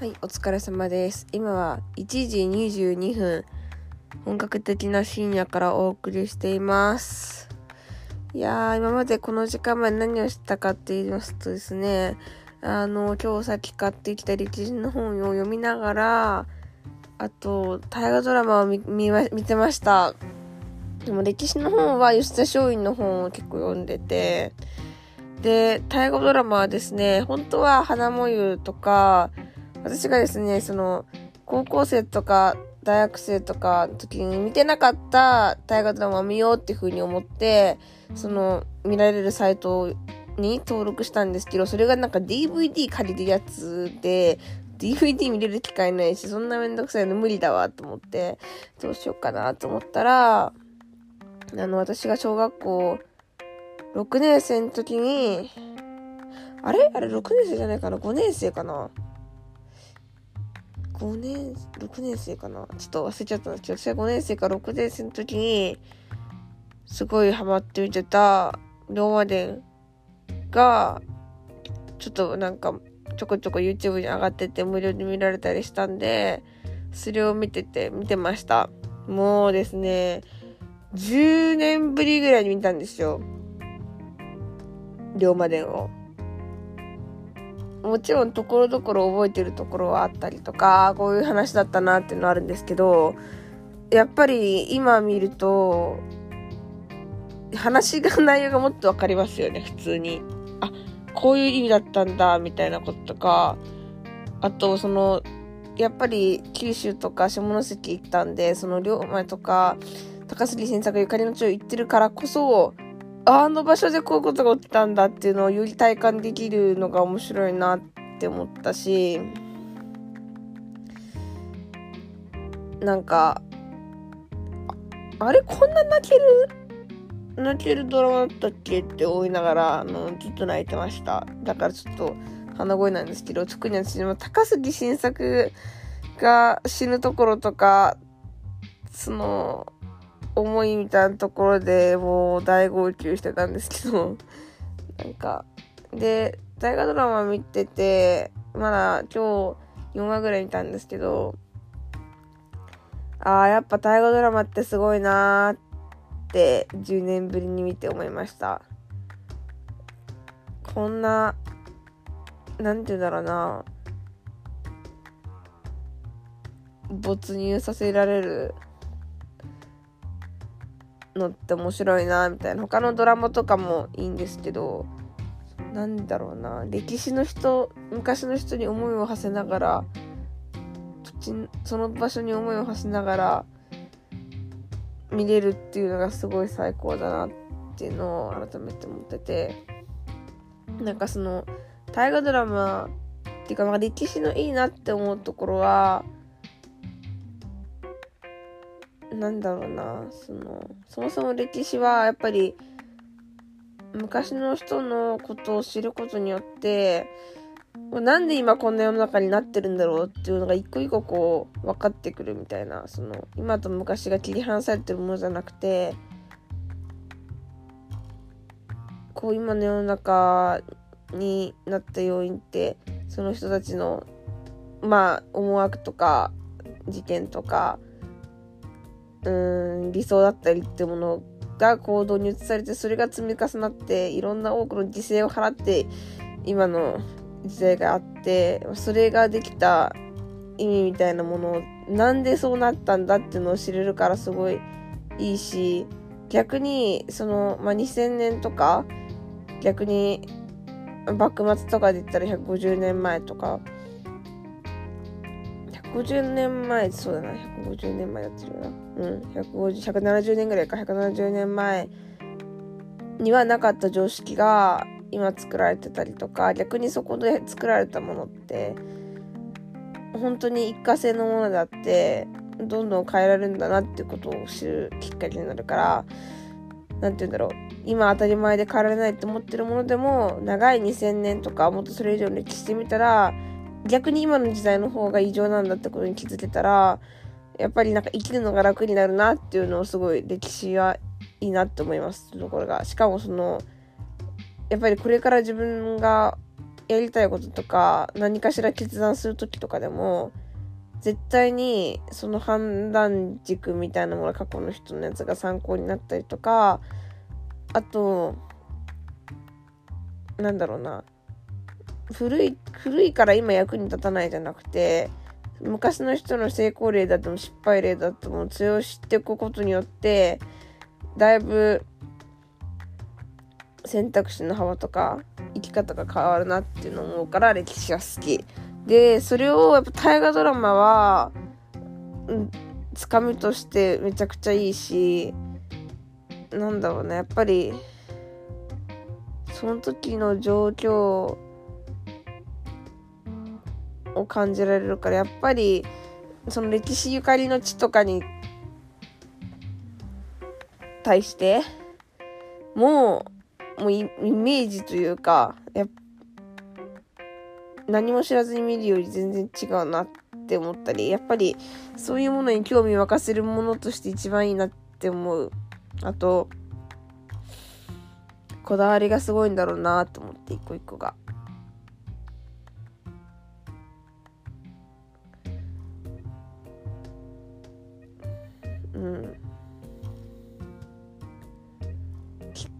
はい、お疲れ様です。今は1時22分、本格的な深夜からお送りしています。いやー、今までこの時間まで何をしたかって言いますとですね、あの、今日さっき買ってきた歴史の本を読みながら、あと、大河ドラマを見てました。でも歴史の本は吉田松陰の本を結構読んでて、で、大河ドラマはですね、本当は花もゆとか、私がですね、その、高校生とか大学生とかの時に見てなかった大河ドラマを見ようっていう風に思って、その、見られるサイトに登録したんですけど、それがなんか DVD 借りるやつで、DVD 見れる機会ないし、そんなめんどくさいの無理だわと思って、どうしようかなと思ったら、あの、私が小学校6年生の時に、あれ？あれ6年生じゃないかな ?5 年生かな？?5 年、6年生かなちょっと忘れちゃったんですけど、私は5年生か6年生の時に、すごいハマって見てた、龍馬伝が、ちょっとなんか、ちょこちょこ YouTube に上がってて無料で見られたりしたんで、それを見てて、見てました。もうですね、10年ぶりぐらいに見たんですよ。龍馬伝を。もちろんところどころ覚えてるところはあったりとか、こういう話だったなっていうのはあるんですけど、やっぱり今見ると、話が内容がもっとわかりますよね、普通に。あ、こういう意味だったんだ、みたいなこととか、あと、その、やっぱり九州とか下関行ったんで、その龍馬とか、高杉晋作ゆかりの地を行ってるからこそ、あの場所でこういうことが起きたんだっていうのをより体感できるのが面白いなって思ったし、なんか、あれこんな泣ける？泣けるドラマだったっけって思いながら、あの、ずっと泣いてました。だからちょっと鼻声なんですけど、特に私も高杉晋作が死ぬところとか、その、思いみたいなところでもう大号泣してたんですけど、なんか、で、大河ドラマ見てて、まだ今日4話ぐらい見たんですけど、ああ、やっぱ大河ドラマってすごいなーって10年ぶりに見て思いました。こんな、なんて言うんだろうな、没入させられるのって面白いなみたいな。他のドラマとかもいいんですけどなんだろうな。歴史の人昔の人に思いを馳せながらその場所に思いを馳せながら見れるっていうのがすごい最高だなっていうのを改めて思ってて。なんかその大河ドラマっていうか、まあ、歴史のいいなって思うところはなんだろうなそのそもそも歴史はやっぱり昔の人のことを知ることによってなんで今こんな世の中になってるんだろうっていうのが一個一個こう分かってくるみたいなその今と昔が切り離されてるものじゃなくてこう今の世の中になった要因ってその人たちのまあ思惑とか事件とかうん理想だったりってものが行動に移されてそれが積み重なっていろんな多くの犠牲を払って今の時代があってそれができた意味みたいなものをなんでそうなったんだっていうのを知れるからすごいいいし逆にその、まあ、2000年とか逆に幕末とかで言ったら150年前とか150年前そうだな。150年前やってるな。うん。150 170年ぐらいか。170年前にはなかった常識が今作られてたりとか逆にそこで作られたものって本当に一過性のものだってどんどん変えられるんだなってことを知るきっかけになるから何て言うんだろう。今当たり前で変えられないと思ってるものでも長い2000年とかもっとそれ以上の歴史で見たら逆に今の時代の方が異常なんだってことに気づけたらやっぱりなんか生きるのが楽になるなっていうのをすごい歴史はいいなって思います。ところが。しかもそのやっぱりこれから自分がやりたいこととか何かしら決断する時とかでも絶対にその判断軸みたいなもの過去の人のやつが参考になったりとかあとなんだろうな。古い古いから今役に立たないじゃなくて昔の人の成功例だっても失敗例だってもそれを知っていくことによってだいぶ選択肢の幅とか生き方が変わるなっていうのを思うから歴史が好き。で、それをやっぱ大河ドラマは、つかみとしてめちゃくちゃいいし、なんだろうね、やっぱり、その時の状況を感じられるから、やっぱり、その歴史ゆかりの地とかに対して、もう、もうイメージというか、や何も知らずに見るより全然違うなって思ったり、やっぱりそういうものに興味沸かせるものとして一番いいなって思う。あと、こだわりがすごいんだろうなと思って一個一個が。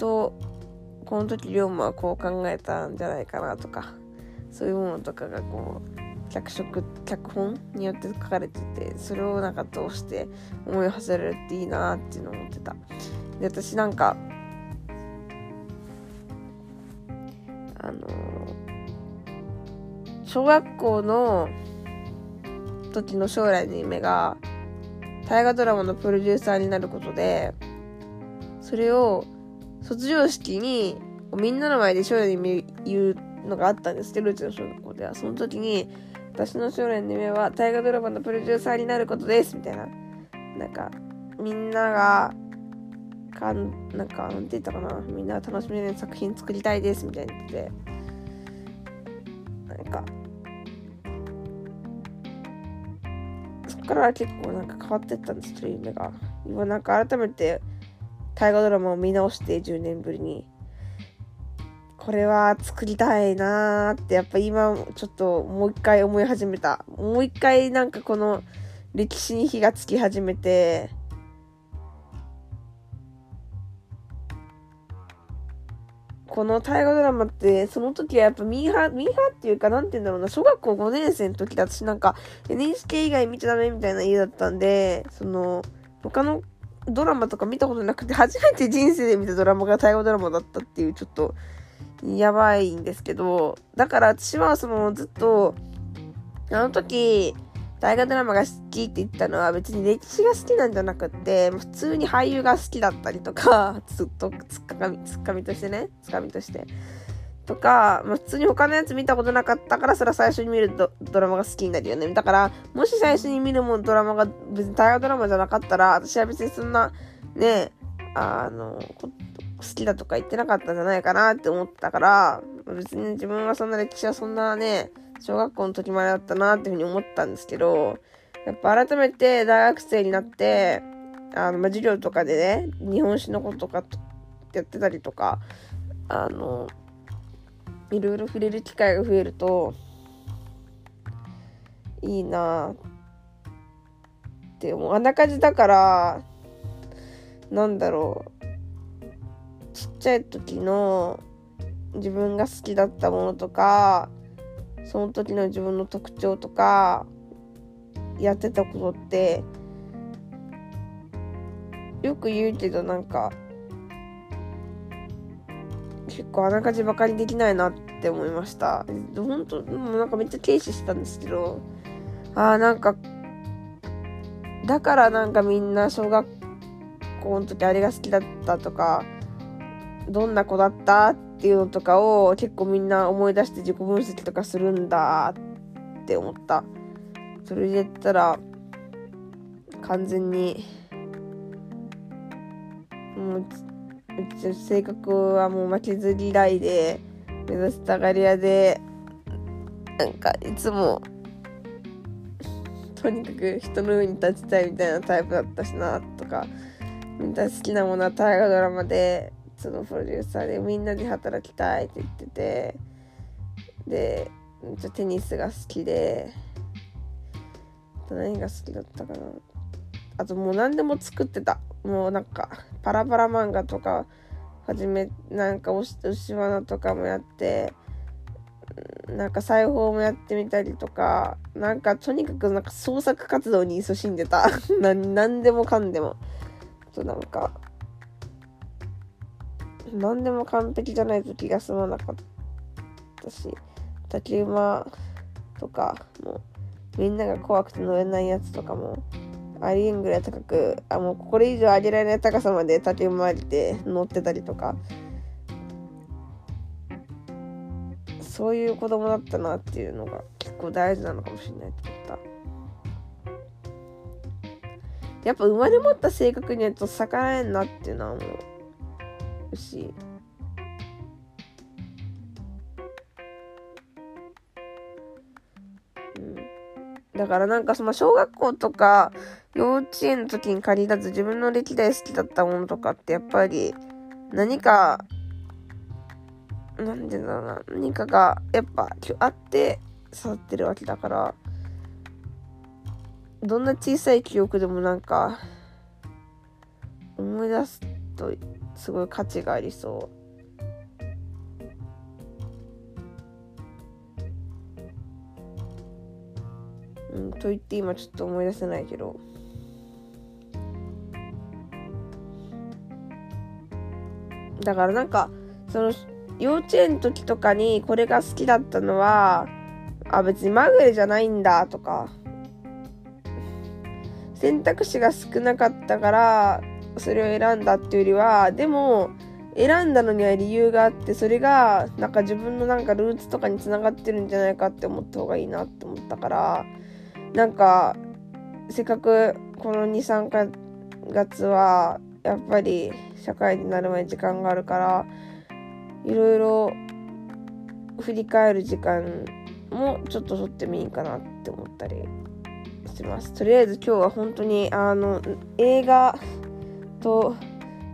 とこの時龍馬はこう考えたんじゃないかなとかそういうものとかがこう脚色脚本によって書かれててそれをなんか通して思いを馳せられるっていいなっていうのを思ってた。で私なんかあの小学校の時の将来の夢が大河ドラマのプロデューサーになることでそれを卒業式にみんなの前で将来に言うのがあったんですけど、うちの小学校では。その時に、私の将来の夢は大河ドラマのプロデューサーになることですみたいな。なんか、みんなが、かん、なんか、なんて言ったかな。みんなが楽しめる作品作りたいですみたいに言ってて。なんか、そっから結構なんか変わってったんですけど、夢が。今なんか改めて、大河ドラマを見直して10年ぶりに。これは作りたいなーってやっぱ今ちょっともう一回思い始めた。もう一回なんかこの歴史に火がつき始めて。この大河ドラマって、その時はやっぱミーハー、ミーハーっていうか、なんて言うんだろうな、小学校5年生の時だ私なんか NHK 以外見ちゃダメみたいな家だったんで、その、他のドラマとか見たことなくて、初めて人生で見たドラマが大河ドラマだったっていう、ちょっと、やばいんですけど、だから私はその、ずっと、あの時、大河ドラマが好きって言ったのは別に歴史が好きなんじゃなくって、普通に俳優が好きだったりとか、ずっとつかみ、つかみとしてね、つかみとして。とか、まあ、普通に他のやつ見たことなかったから、それは最初に見るドドラマが好きになるよね。だから、もし最初に見るもんドラマが別に大河ドラマじゃなかったら、私は別にそんな、ね、あの、好きだとか言ってなかったんじゃないかなって思ったから、別に自分はそんな歴史はそんなね、小学校の時までだったなっていうふうに思ったんですけど、やっぱ改めて大学生になって、あの、まあ、授業とかでね、日本史のこととかやってたりとか、あの、いろいろ触れる機会が増えるといいなって思う。あんな感じだからなんだろうちっちゃい時の自分が好きだったものとかその時の自分の特徴とかやってたことってよく言うけどなんか結構あながちバカにできないなって思いました。本当もうなんかめっちゃ軽視したんですけど、ああ、なんか、だからなんかみんな小学校の時あれが好きだったとか、どんな子だったっていうのとかを結構みんな思い出して自己分析とかするんだって思った。それで言ったら、完全に、もう性格はもう負けず嫌いで目指したがり屋でなんかいつもとにかく人の上に立ちたいみたいなタイプだったしなとかみんな好きなものは大河ドラマでそのプロデューサーでみんなで働きたいって言っててでテニスが好きで何が好きだったかな。あともう何でも作ってた。もうなんかパラパラ漫画とかはじめなんか牛罠とかもやってなんか裁縫もやってみたりとかなんかとにかくなんか創作活動に勤しんでた。何でもかんでも。となんか何でも完璧じゃないと気が済まなかったし竹馬とかもみんなが怖くて乗れないやつとかもありえんぐらい高くあもうこれ以上上げられない高さまで竹馬ありで乗ってたりとか。そういう子供だったなっていうのが結構大事なのかもしれないと思った。やっぱ生まれ持った性格にはちょっと逆らえんなっていうのは思うし。だからなんかその小学校とか幼稚園の時に借りたず自分の歴代好きだったものとかってやっぱり何かなんでだろうな何かがやっぱあって育ってるわけだからどんな小さい記憶でもなんか思い出すとすごい価値がありそう。うん、と言って今ちょっと思い出せないけど。だからなんかその幼稚園の時とかにこれが好きだったのはあ別にまぐれじゃないんだとか。選択肢が少なかったからそれを選んだっていうよりはでも選んだのには理由があってそれがなんか自分のなんかルーツとかにつながってるんじゃないかって思った方がいいなって思ったからなんかせっかくこの23か月はやっぱり社会になる前に時間があるからいろいろ振り返る時間もちょっと取ってもいいかなって思ったりします。とりあえず今日は本当にあの映画と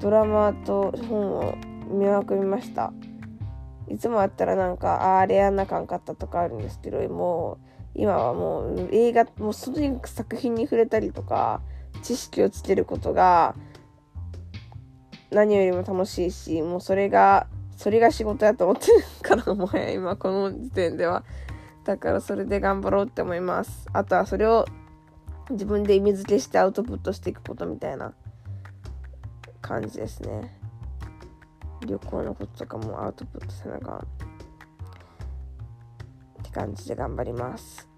ドラマと本を見まくりました。いつもあったらなんかあれやんなかんかったとかあるんですけどもう今はもう映画もうとに作品に触れたりとか知識をつけることが何よりも楽しいしもうそれがそれが仕事やと思ってるからもはや今この時点では。だからそれで頑張ろうって思います。あとはそれを自分で意味付けしてアウトプットしていくことみたいな感じですね。旅行のこととかもアウトプットせなあかん感じで頑張ります。